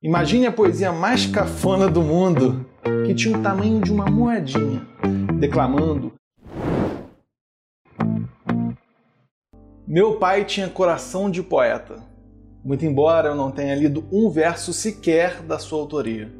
Imagine a poesia mais cafona do mundo, que tinha o tamanho de uma moedinha, declamando. Meu pai tinha coração de poeta, muito embora eu não tenha lido um verso sequer da sua autoria.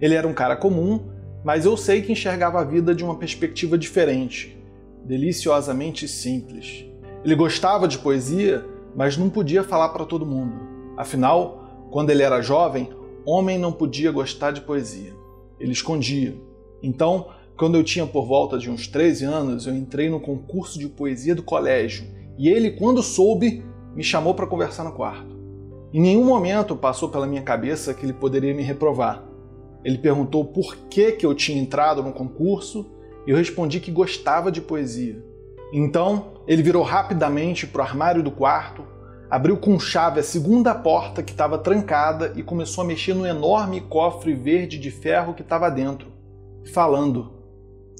Ele era um cara comum, mas eu sei que enxergava a vida de uma perspectiva diferente, deliciosamente simples. Ele gostava de poesia, mas não podia falar para todo mundo. Afinal, quando ele era jovem, homem não podia gostar de poesia. Ele escondia. Então, quando eu tinha por volta de uns 13 anos, eu entrei no concurso de poesia do colégio e ele, quando soube, me chamou para conversar no quarto. Em nenhum momento passou pela minha cabeça que ele poderia me reprovar. Ele perguntou por que, que eu tinha entrado no concurso e eu respondi que gostava de poesia. Então, ele virou rapidamente para o armário do quarto, abriu com chave a segunda porta que estava trancada e começou a mexer no enorme cofre verde de ferro que estava dentro, falando: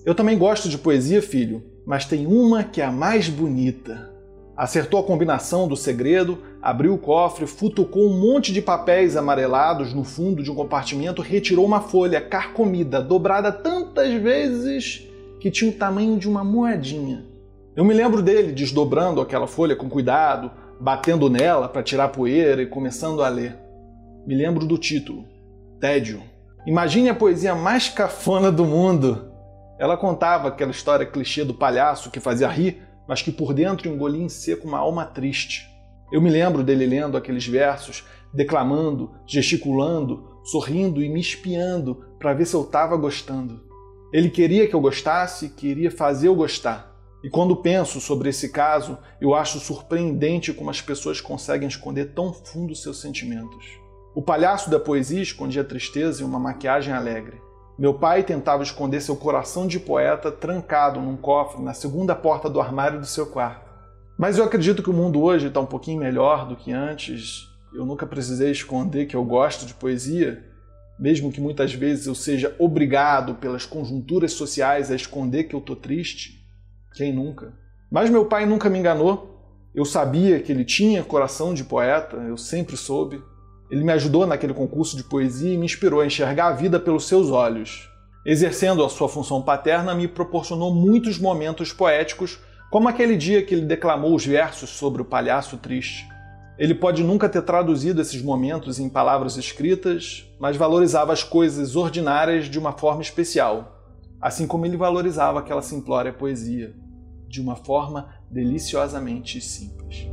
Eu também gosto de poesia, filho, mas tem uma que é a mais bonita. Acertou a combinação do segredo, abriu o cofre, futucou um monte de papéis amarelados no fundo de um compartimento, retirou uma folha carcomida, dobrada tantas vezes que tinha o tamanho de uma moedinha. Eu me lembro dele desdobrando aquela folha com cuidado, batendo nela para tirar poeira e começando a ler. Me lembro do título: Tédio. Imagine a poesia mais cafona do mundo. Ela contava aquela história clichê do palhaço que fazia rir, mas que por dentro engolia em seco uma alma triste. Eu me lembro dele lendo aqueles versos, declamando, gesticulando, sorrindo e me espiando para ver se eu estava gostando. Ele queria que eu gostasse, queria fazer eu gostar. E quando penso sobre esse caso, eu acho surpreendente como as pessoas conseguem esconder tão fundo seus sentimentos. O palhaço da poesia escondia tristeza em uma maquiagem alegre. Meu pai tentava esconder seu coração de poeta trancado num cofre na segunda porta do armário do seu quarto. Mas eu acredito que o mundo hoje está um pouquinho melhor do que antes. Eu nunca precisei esconder que eu gosto de poesia, mesmo que muitas vezes eu seja obrigado pelas conjunturas sociais a esconder que eu estou triste. Quem nunca? Mas meu pai nunca me enganou. Eu sabia que ele tinha coração de poeta, eu sempre soube. Ele me ajudou naquele concurso de poesia e me inspirou a enxergar a vida pelos seus olhos. Exercendo a sua função paterna, me proporcionou muitos momentos poéticos, como aquele dia que ele declamou os versos sobre o palhaço triste. Ele pode nunca ter traduzido esses momentos em palavras escritas, mas valorizava as coisas ordinárias de uma forma especial assim como ele valorizava aquela simplória poesia, de uma forma deliciosamente simples.